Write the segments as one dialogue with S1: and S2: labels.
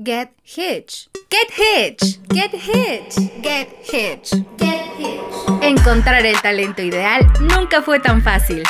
S1: Get Hitch. Get Hitch. Get Hitch. Get Hitch. Get Hitch. Encontrar el talento ideal nunca fue tan fácil.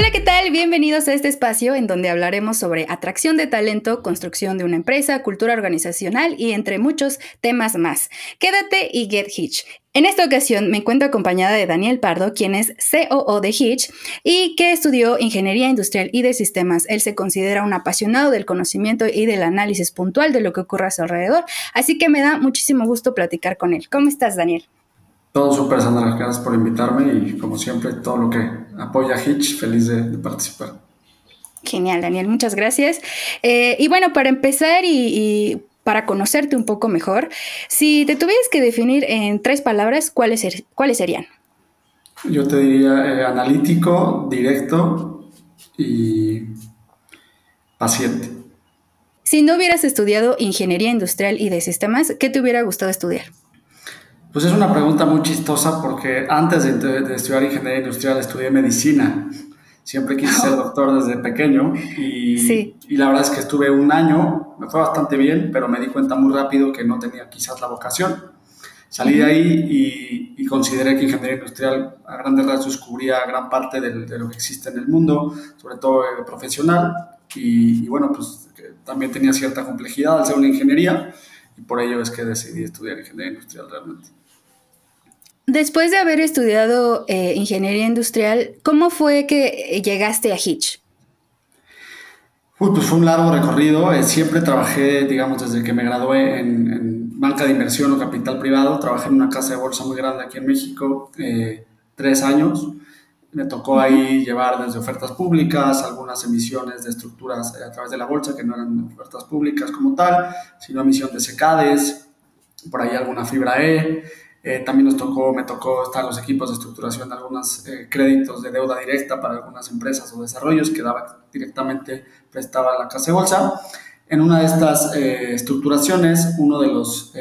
S1: Hola, ¿qué tal? Bienvenidos a este espacio en donde hablaremos sobre atracción de talento, construcción de una empresa, cultura organizacional y entre muchos temas más. Quédate y get Hitch. En esta ocasión me encuentro acompañada de Daniel Pardo, quien es COO de Hitch y que estudió Ingeniería Industrial y de Sistemas. Él se considera un apasionado del conocimiento y del análisis puntual de lo que ocurre a su alrededor, así que me da muchísimo gusto platicar con él. ¿Cómo estás, Daniel?
S2: Todo súper, Sandra. Gracias por invitarme y, como siempre, todo lo que apoya a Hitch, feliz de, participar.
S1: Genial, Daniel, muchas gracias. Eh, y bueno, para empezar y, para conocerte un poco mejor, si te tuvieras que definir en tres palabras, ¿cuáles, ser, cuáles serían?
S2: Yo te diría eh, analítico, directo y paciente.
S1: Si no hubieras estudiado ingeniería industrial y de sistemas, ¿qué te hubiera gustado estudiar?
S2: Pues es una pregunta muy chistosa porque antes de, estudiar ingeniería industrial estudié medicina. Siempre quise ser doctor desde pequeño y, y, la verdad es que estuve un año, me fue bastante bien, pero me di cuenta muy rápido que no tenía quizás la vocación. Salí de ahí y, consideré que ingeniería industrial a grandes rasgos cubría gran parte de, de lo que existe en el mundo, sobre todo eh, profesional, y, y, bueno, pues también tenía cierta complejidad al ser una ingeniería, y por ello es que decidí estudiar ingeniería industrial realmente.
S1: Después de haber estudiado eh, ingeniería industrial, ¿cómo fue que llegaste a Hitch?
S2: pues fue un largo recorrido. Eh, siempre trabajé, digamos, desde que me gradué en, banca de inversión o capital privado. Trabajé en una casa de bolsa muy grande aquí en México, eh, tres años. Me tocó ahí llevar desde ofertas públicas, algunas emisiones de estructuras a través de la bolsa, que no eran ofertas públicas como tal, sino emisión de secades, por ahí alguna fibra E. Eh, también nos tocó, me tocó estar los equipos de estructuración de algunos eh, créditos de deuda directa para algunas empresas o desarrollos que daba directamente, prestaba la casa de bolsa. En una de estas eh, estructuraciones, uno de los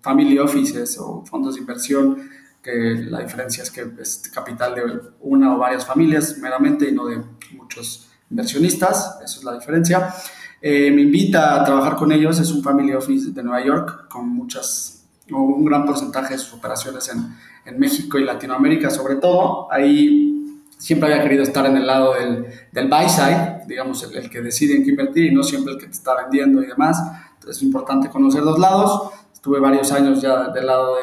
S2: family offices o fondos de inversión, que la diferencia es que es capital de una o varias familias meramente y no de muchos inversionistas, eso es la diferencia. me invita a trabajar con ellos, es un family office de Nueva York con muchas un gran porcentaje de sus operaciones en, en, México y Latinoamérica, sobre todo. Ahí siempre había querido estar en el lado del, del buy side, digamos, el, que decide en qué invertir y no siempre el que te está vendiendo y demás. Entonces es importante conocer dos lados. Estuve varios años ya del lado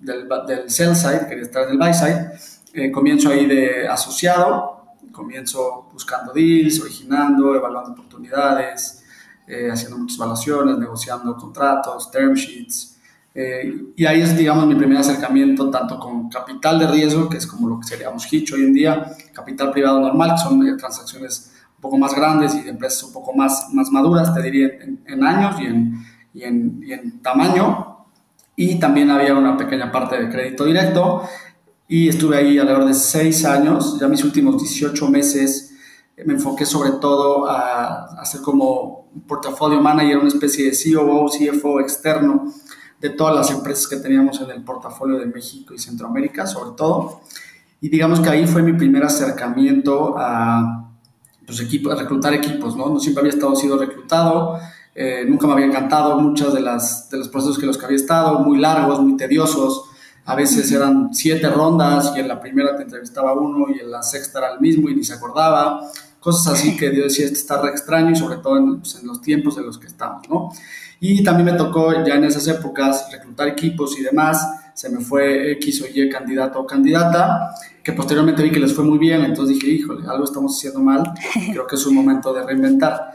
S2: del, del sell side, quería estar en el buy side. Eh, comienzo ahí de asociado, comienzo buscando deals, originando, evaluando oportunidades, eh, haciendo muchas evaluaciones, negociando contratos, term sheets, eh, y ahí es, digamos, mi primer acercamiento tanto con capital de riesgo, que es como lo que seríamos Hitch hoy en día, capital privado normal, que son eh, transacciones un poco más grandes y de empresas un poco más, más maduras, te diría, en, años y en, y, en, y en, tamaño. Y también había una pequeña parte de crédito directo. Y estuve ahí alrededor de seis años, ya mis últimos 18 meses eh, me enfoqué sobre todo a, ser como un portafolio manager, una especie de COO, CFO externo de todas las empresas que teníamos en el portafolio de México y Centroamérica, sobre todo. Y digamos que ahí fue mi primer acercamiento a, pues, equipos, a reclutar equipos, ¿no? No siempre había estado sido reclutado, eh, nunca me había encantado muchos de, las, de los procesos que los que había estado, muy largos, muy tediosos. A veces eran siete rondas y en la primera te entrevistaba uno y en la sexta era el mismo y ni se acordaba. Cosas así que Dios decía, esto está re extraño y sobre todo en, pues, en los tiempos en los que estamos, ¿no? Y también me tocó ya en esas épocas reclutar equipos y demás. Se me fue X o Y candidato o candidata, que posteriormente vi que les fue muy bien. Entonces dije, híjole, algo estamos haciendo mal. Creo que es un momento de reinventar.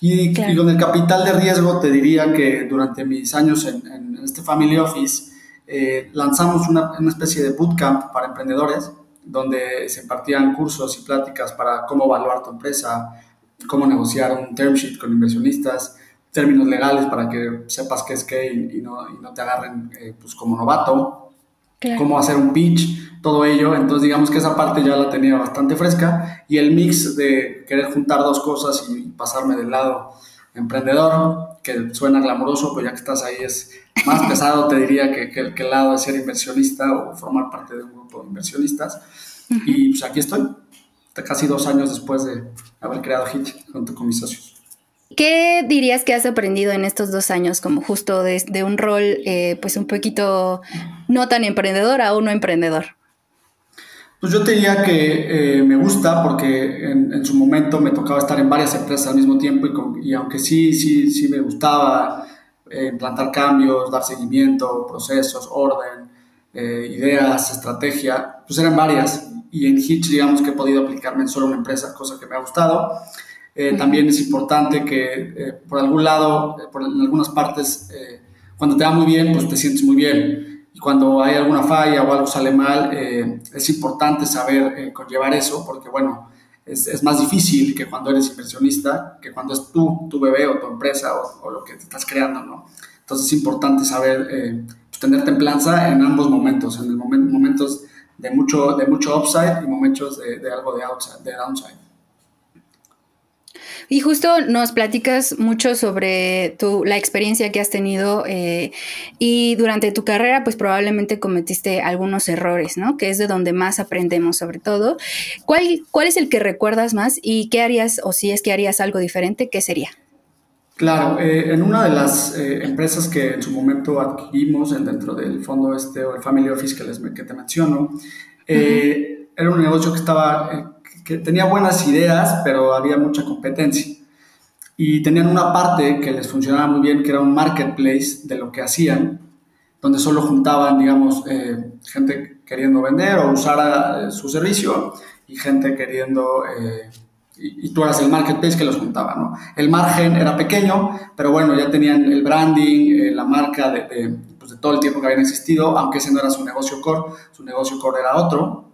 S2: Y, con el capital de riesgo te diría que durante mis años en, este Family Office eh, lanzamos una, una especie de bootcamp para emprendedores donde se impartían cursos y pláticas para cómo evaluar tu empresa, cómo negociar un term sheet con inversionistas, términos legales para que sepas qué es qué y, no, y no, te agarren eh, pues como novato, cómo hacer un pitch, todo ello. Entonces digamos que esa parte ya la tenía bastante fresca y el mix de querer juntar dos cosas y pasarme del lado emprendedor, que suena glamoroso, pero ya que estás ahí es más pesado, te diría que, que, el lado de ser inversionista o formar parte de un grupo de inversionistas. Y pues aquí estoy, casi dos años después de haber creado HIT junto con mis socios.
S1: ¿Qué dirías que has aprendido en estos dos años como justo de, un rol eh, pues un poquito no tan emprendedor a uno emprendedor?
S2: Pues yo te diría que eh, me gusta porque en, su momento me tocaba estar en varias empresas al mismo tiempo y, y aunque sí, sí, sí me gustaba eh, implantar cambios, dar seguimiento, procesos, orden, ideas, estrategia, pues eran varias y en Hitch digamos que he podido aplicarme en solo una empresa, cosa que me ha gustado. Eh, también es importante que eh, por algún lado, eh, por en algunas partes, cuando te va muy bien, pues te sientes muy bien. Y cuando hay alguna falla o algo sale mal, es importante saber conllevar eso, porque bueno, es, es, más difícil que cuando eres inversionista, que cuando es tú, tu bebé o tu empresa o, o lo que te estás creando, ¿no? Entonces es importante saber pues, tener templanza en ambos momentos, en el momento momentos de mucho, de mucho upside y momentos de, de algo de, outside, de downside.
S1: Y justo nos platicas mucho sobre tu, la experiencia que has tenido eh, y durante tu carrera pues probablemente cometiste algunos errores, ¿no? Que es de donde más aprendemos sobre todo. ¿Cuál, cuál es el que recuerdas más y qué harías o si es que harías algo diferente, qué sería?
S2: Claro, eh, en una de las eh, empresas que en su momento adquirimos dentro del fondo este o el Family Office que, les, que te menciono, era un negocio que estaba que tenía buenas ideas, pero había mucha competencia. Y tenían una parte que les funcionaba muy bien, que era un marketplace de lo que hacían, donde solo juntaban, digamos, eh, gente queriendo vender o usar eh, su servicio y gente queriendo... Eh, y, tú eras el marketplace que los juntaba, ¿no? El margen era pequeño, pero bueno, ya tenían el branding, la marca de, de, pues de todo el tiempo que habían existido, aunque ese no era su negocio core, su negocio core era otro.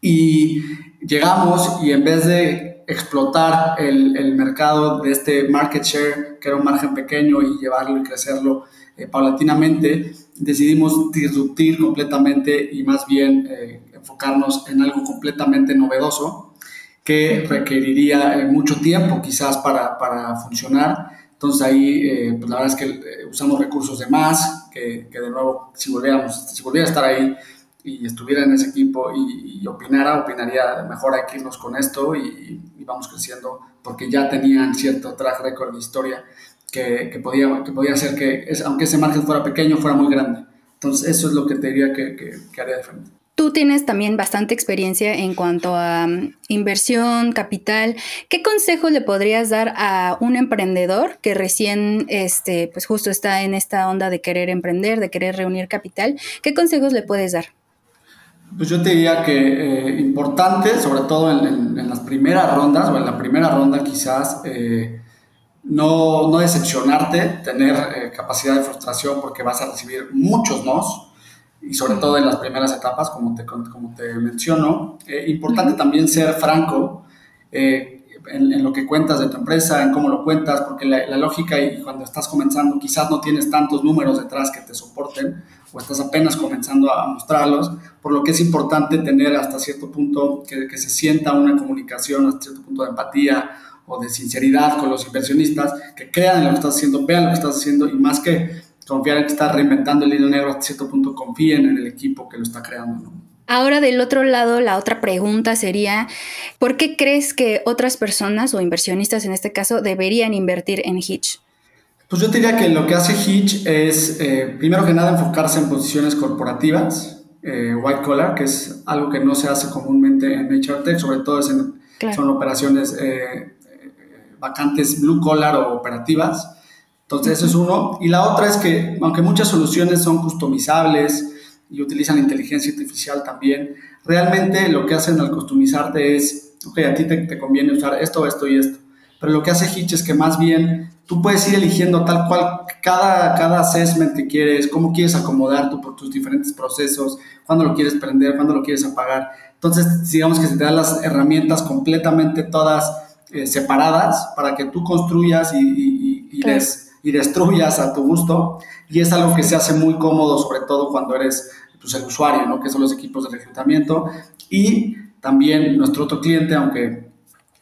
S2: Y llegamos y en vez de explotar el, el, mercado de este market share, que era un margen pequeño, y llevarlo y crecerlo eh, paulatinamente, decidimos disruptir completamente y más bien eh, enfocarnos en algo completamente novedoso que requeriría eh, mucho tiempo quizás para, para funcionar. Entonces ahí, pues la verdad es que usamos recursos de más, que, que de nuevo, si volviéramos, si volviera a estar ahí, y estuviera en ese equipo y, opinara, opinaría mejor hay que con esto y, vamos creciendo porque ya tenían cierto track record de historia que, que podía, que podía hacer que, aunque ese margen fuera pequeño, fuera muy grande. Entonces eso es lo que te diría que, que, haría diferente.
S1: Tú tienes también bastante experiencia en cuanto a um, inversión, capital. ¿Qué consejo le podrías dar a un emprendedor que recién, este, pues justo está en esta onda de querer emprender, de querer reunir capital? ¿Qué consejos le puedes dar?
S2: Pues yo te diría que eh, importante, sobre todo en, las primeras rondas o en la primera ronda quizás, eh, no, no, decepcionarte, tener eh, capacidad de frustración porque vas a recibir muchos nos y sobre todo en las primeras etapas, como te, como te menciono. importante también ser franco en, lo que cuentas de tu empresa, en cómo lo cuentas, porque la, la lógica y cuando estás comenzando quizás no tienes tantos números detrás que te soporten o estás apenas comenzando a mostrarlos, por lo que es importante tener hasta cierto punto que, que, se sienta una comunicación, hasta cierto punto de empatía o de sinceridad con los inversionistas, que crean en lo que estás haciendo, vean lo que estás haciendo y más que confiar en que estás reinventando el hilo negro, hasta cierto punto confíen en el equipo que lo está creando.
S1: Ahora del otro lado, la otra pregunta sería, ¿por qué crees que otras personas o inversionistas en este caso deberían invertir en Hitch?
S2: Pues yo diría que lo que hace Hitch es, eh, primero que nada, enfocarse en posiciones corporativas, eh, white collar, que es algo que no se hace comúnmente en HR Tech, sobre todo son operaciones eh, vacantes blue collar o operativas. Entonces, eso es uno. Y la otra es que, aunque muchas soluciones son customizables y utilizan inteligencia artificial también, realmente lo que hacen al customizarte es, ok, a ti te, te conviene usar esto, esto y esto. Pero lo que hace Hitch es que más bien tú puedes ir eligiendo tal cual cada, cada assessment que quieres, cómo quieres acomodar tu, tus diferentes procesos, cuándo lo quieres prender, cuándo lo quieres apagar. Entonces, digamos que se te dan las herramientas completamente todas eh, separadas para que tú construyas y, y, y, y, destruyas a tu gusto. Y es algo que se hace muy cómodo, sobre todo cuando eres pues, el usuario, ¿no? que son los equipos de reclutamiento. Y también nuestro otro cliente, aunque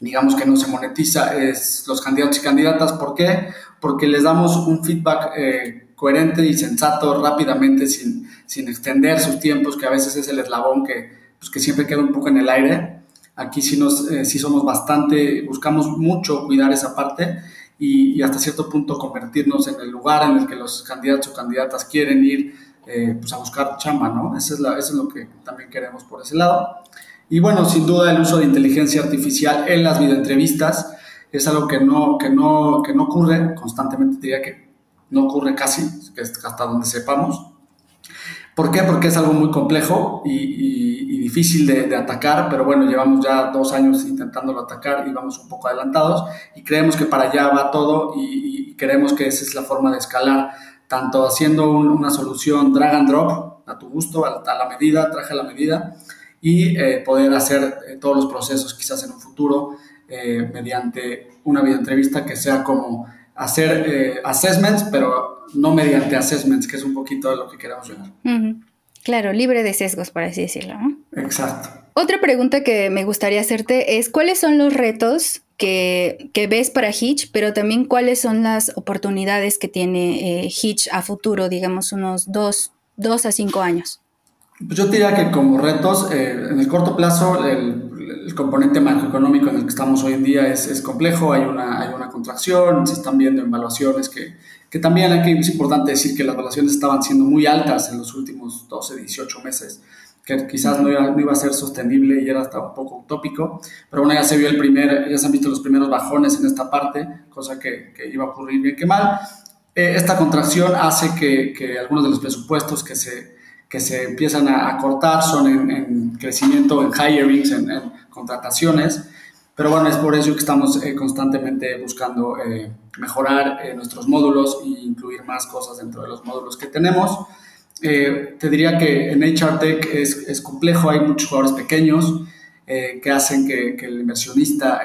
S2: digamos que no se monetiza, es los candidatos y candidatas. ¿Por qué? Porque les damos un feedback eh, coherente y sensato rápidamente, sin, sin, extender sus tiempos, que a veces es el eslabón que, pues, que siempre queda un poco en el aire. Aquí sí, nos, eh, sí somos bastante, buscamos mucho cuidar esa parte y, hasta cierto punto convertirnos en el lugar en el que los candidatos o candidatas quieren ir eh, pues a buscar chamba, ¿no? Eso es, la, eso es lo que también queremos por ese lado. Y bueno, sin duda el uso de inteligencia artificial en las videoentrevistas es algo que no, que no, que no ocurre constantemente, diría que no ocurre casi, hasta donde sepamos. ¿Por qué? Porque es algo muy complejo y, difícil de, atacar, pero bueno, llevamos ya dos años intentándolo atacar y vamos un poco adelantados y creemos que para allá va todo y, creemos que esa es la forma de escalar, tanto haciendo una solución drag and drop a tu gusto, a, la medida, traje a la medida, y eh, poder hacer eh, todos los procesos quizás en un futuro eh, mediante una videoentrevista que sea como hacer assessments, pero no mediante assessments, que es un poquito de lo que queremos llegar.
S1: Claro, libre de sesgos, por así decirlo.
S2: Exacto.
S1: Otra pregunta que me gustaría hacerte es, ¿cuáles son los retos que, ves para Hitch, pero también cuáles son las oportunidades que tiene Hitch a futuro, digamos unos dos, dos a cinco años?
S2: Pues yo diría que como retos, eh, en el corto plazo, el, componente macroeconómico en el que estamos hoy en día es, es, complejo, hay una, hay una contracción, se están viendo evaluaciones que, que también aquí es importante decir que las evaluaciones estaban siendo muy altas en los últimos 12, 18 meses, que quizás no iba, no iba a ser sostenible y era hasta un poco utópico, pero bueno, ya se vio el primer, ya se han visto los primeros bajones en esta parte, cosa que, que iba a ocurrir bien que mal. Eh, esta contracción hace que, que algunos de los presupuestos que se que se empiezan a, cortar son en, crecimiento, en hirings, en, en, contrataciones. Pero bueno, es por eso que estamos eh, constantemente buscando eh, mejorar eh, nuestros módulos e incluir más cosas dentro de los módulos que tenemos. te diría que en HR Tech es, es complejo, hay muchos jugadores pequeños que hacen que, que el inversionista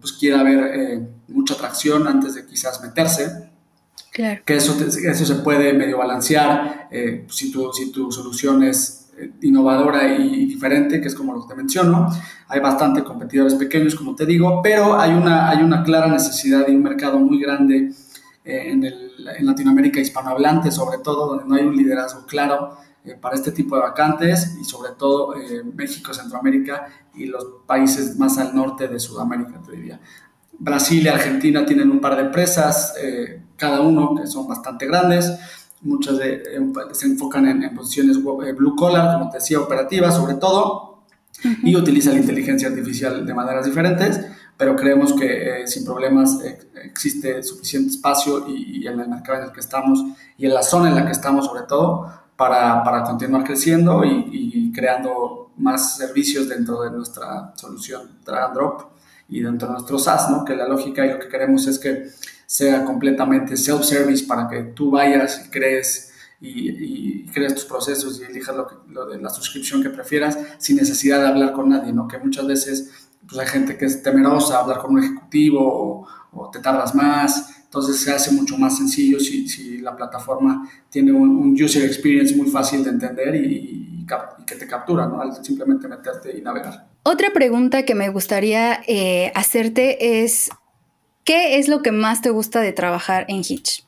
S2: pues quiera ver mucha atracción antes de quizás meterse. Que eso, eso se puede medio balancear eh, si, tu, si tu solución es eh, innovadora y diferente, que es como lo que te menciono. Hay bastante competidores pequeños, como te digo, pero hay una, hay una clara necesidad de un mercado muy grande eh, en, el, en, Latinoamérica hispanohablante, sobre todo, donde no hay un liderazgo claro para este tipo de vacantes y sobre todo México, Centroamérica y los países más al norte de Sudamérica, te diría. Brasil y Argentina tienen un par de empresas, eh, cada uno que son bastante grandes. Muchas de, se enfocan en, posiciones eh, blue collar, como te decía, operativas sobre todo, y utilizan la inteligencia artificial de maneras diferentes, pero creemos que eh, sin problemas existe suficiente espacio y, en el mercado en el que estamos y en la zona en la que estamos sobre todo para, para continuar creciendo y, y, creando más servicios dentro de nuestra solución drag and drop y dentro de nuestro SaaS, ¿no? que la lógica y lo que queremos es que sea completamente self-service para que tú vayas y crees y, crees tus procesos y elijas lo, que, lo, de la suscripción que prefieras sin necesidad de hablar con nadie, ¿no? que muchas veces pues, hay gente que es temerosa hablar con un ejecutivo o, te tardas más, entonces se hace mucho más sencillo si, si la plataforma tiene un, user experience muy fácil de entender y, y que te captura, ¿no? al simplemente meterte y navegar.
S1: Otra pregunta que me gustaría eh, hacerte es, ¿qué es lo que más te gusta de trabajar en Hitch?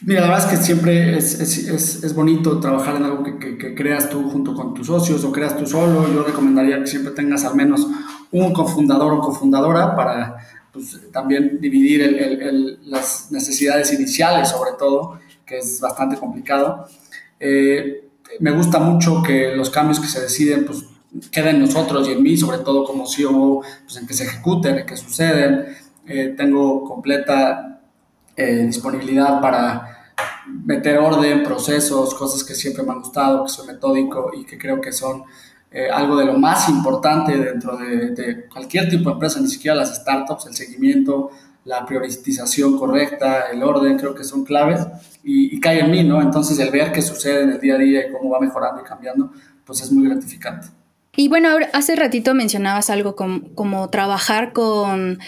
S2: Mira, la verdad es que siempre es, es, es, bonito trabajar en algo que, que, creas tú junto con tus socios o creas tú solo. Yo recomendaría que siempre tengas al menos un cofundador o cofundadora para pues, también dividir las necesidades iniciales, sobre todo, que es bastante complicado. Eh, me gusta mucho que los cambios que se deciden pues, queda en nosotros y en mí, sobre todo como CEO, pues en que se ejecuten, en que suceden. Eh, tengo completa eh, disponibilidad para meter orden, procesos, cosas que siempre me han gustado, que soy metódico y que creo que son eh, algo de lo más importante dentro de, cualquier tipo de empresa, ni siquiera las startups, el seguimiento, la priorización correcta, el orden, creo que son claves y, y cae en mí, ¿no? Entonces el ver qué sucede en el día a día y cómo va mejorando y cambiando, pues es muy gratificante.
S1: Y bueno, hace ratito mencionabas algo como, trabajar con,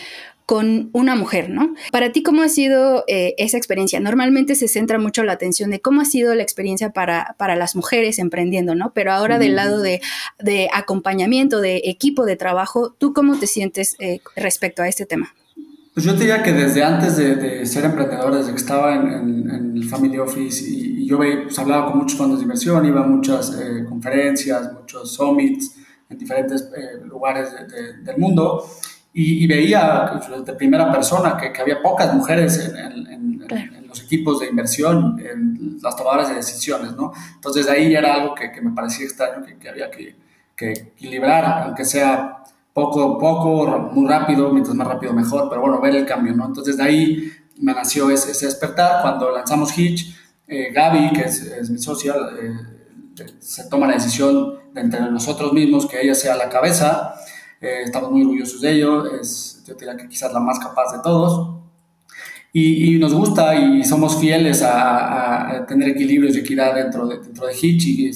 S1: con una mujer, ¿no? Para ti, ¿cómo ha sido eh, esa experiencia? Normalmente se centra mucho la atención de cómo ha sido la experiencia para, para las mujeres emprendiendo, ¿no? Pero ahora del lado de, acompañamiento, de equipo de trabajo, ¿tú cómo te sientes eh, respecto a este tema?
S2: Pues yo diría que desde antes de, ser emprendedor, desde que estaba en, el Family Office y, yo pues, hablaba con muchos fondos de inversión, iba a muchas eh, conferencias, muchos summits en diferentes eh, lugares del mundo y, veía de primera persona que, que había pocas mujeres en, los equipos de inversión, en las tomadoras de decisiones, ¿no? Entonces ahí era algo que, que me parecía extraño, que, que había que, equilibrar, aunque sea poco a poco, muy rápido, mientras más rápido mejor, pero bueno, ver el cambio, ¿no? Entonces de ahí me nació ese, ese despertar. Cuando lanzamos Hitch, eh, Gaby, que es, mi socia, eh, se toma la decisión de entre nosotros mismos que ella sea la cabeza. Eh, estamos muy orgullosos de ello. Es, yo diría que quizás la más capaz de todos. Y, nos gusta y somos fieles a, tener equilibrios y equidad dentro de, dentro de Hitch y,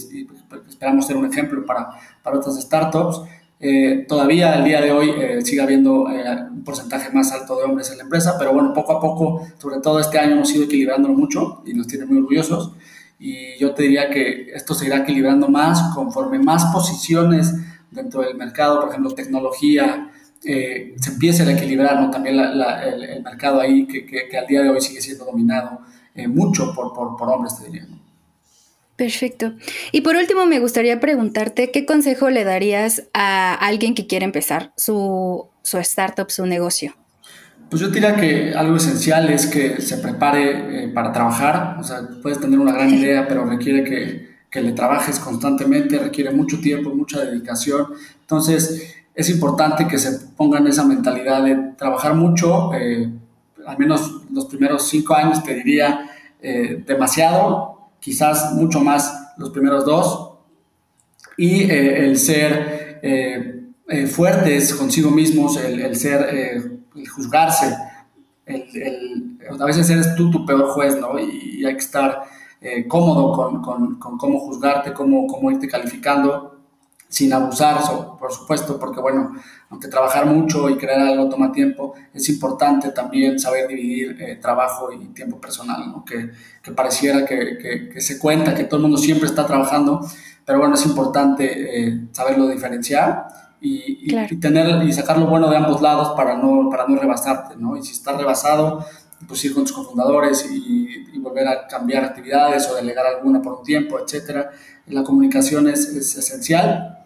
S2: esperamos ser un ejemplo para, para otras startups. Eh, todavía al día de hoy sigue habiendo porcentaje más alto de hombres en la empresa, pero bueno, poco a poco, sobre todo este año, hemos ido equilibrándolo mucho y nos tiene muy orgullosos. Y yo te diría que esto se irá equilibrando más conforme más posiciones dentro del mercado, por ejemplo, tecnología, se empiece a equilibrar también el, mercado ahí, que, al día de hoy sigue siendo dominado mucho por, por, por hombres, te diría.
S1: Perfecto. Y por último, me gustaría preguntarte, ¿qué consejo le darías a alguien que quiere empezar su, su startup, su negocio?
S2: Pues yo diría que algo esencial es que se prepare eh, para trabajar. O sea, puedes tener una gran idea, pero requiere que, que, le trabajes constantemente, requiere mucho tiempo, mucha dedicación. Entonces, es importante que se pongan esa mentalidad de trabajar mucho, eh, al menos los primeros cinco años, te diría, eh, demasiado, quizás mucho más los primeros dos, y el ser eh, eh, fuertes consigo mismos, el, ser, el juzgarse, el, a veces eres tú tu peor juez, ¿no? Y, hay que estar cómodo con, con, con, cómo juzgarte, cómo, cómo irte calificando sin abusar, por supuesto, porque bueno, aunque trabajar mucho y crear algo toma tiempo, es importante también saber dividir eh, trabajo y tiempo personal, ¿no? que, que, pareciera que, que, se cuenta que todo el mundo siempre está trabajando, pero bueno, es importante eh, saberlo diferenciar y, y, tener y sacar lo bueno de ambos lados para no, para no rebasarte, ¿no? Y si estás rebasado, pues ir con tus cofundadores y, y, volver a cambiar actividades o delegar alguna por un tiempo, etcétera. La comunicación es, es esencial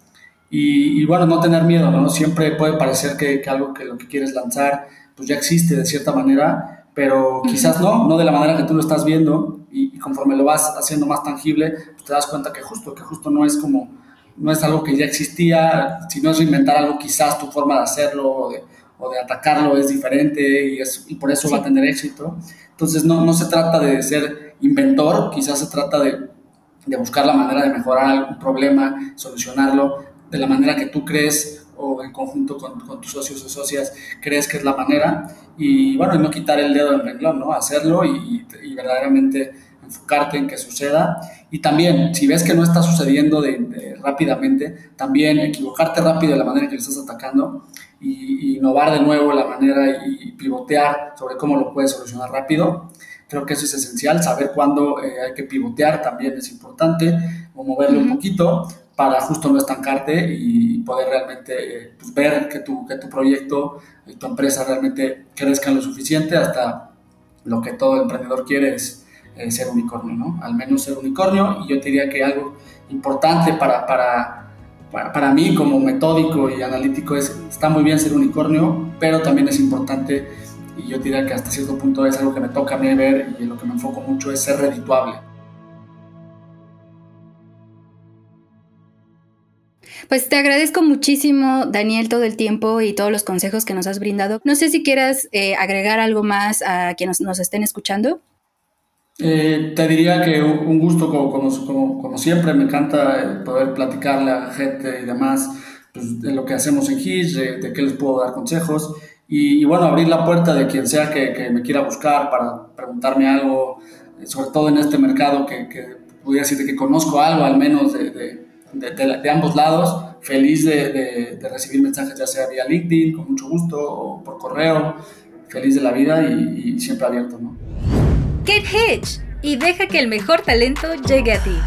S2: y, bueno, no tener miedo, ¿no? Siempre puede parecer que, algo que lo que quieres lanzar pues ya existe de cierta manera, pero quizás no, no de la manera que tú lo estás viendo y, conforme lo vas haciendo más tangible, pues te das cuenta que justo, que justo no es como, no es algo que ya existía, sino es reinventar algo, quizás tu forma de hacerlo o de, o de atacarlo es diferente y, es, y por eso va a tener éxito. Entonces no, no se trata de ser inventor, quizás se trata de, de buscar la manera de mejorar algún problema, solucionarlo, de la manera que tú crees o en conjunto con, con, tus socios o socias crees que es la manera y bueno, no quitar el dedo del renglón, ¿no? Hacerlo y, y, verdaderamente enfocarte en que suceda y también si ves que no está sucediendo de, rápidamente, también equivocarte rápido de la manera en que le estás atacando y, innovar de nuevo la manera y pivotear sobre cómo lo puedes solucionar rápido. Creo que eso es esencial, saber cuándo eh, hay que pivotear también es importante o moverlo un poquito para justo no estancarte y poder realmente pues, ver que tu, que tu proyecto y tu empresa realmente crezcan lo suficiente hasta lo que todo emprendedor quiere es ser unicornio, ¿no? Al menos ser unicornio y yo diría que algo importante para, para, para, mí como metódico y analítico es, está muy bien ser unicornio, pero también es importante y yo diría que hasta cierto punto es algo que me toca a mí ver y en lo que me enfoco mucho es ser redituable.
S1: Pues te agradezco muchísimo, Daniel, todo el tiempo y todos los consejos que nos has brindado. No sé si quieras eh, agregar algo más a quienes nos estén escuchando.
S2: Eh, te diría que un gusto, como, como, como, siempre, me encanta eh, poder platicarle a gente y demás pues, de lo que hacemos en GIS, de, qué les puedo dar consejos y, bueno, abrir la puerta de quien sea que, que, me quiera buscar para preguntarme algo, sobre todo en este mercado que, que pudiera decir que conozco algo al menos de de, ambos lados. Feliz de, recibir mensajes, ya sea vía LinkedIn, con mucho gusto, o por correo. Feliz de la vida y, y siempre abierto, ¿no?
S1: Get Hitch y deja que el mejor talento llegue a ti.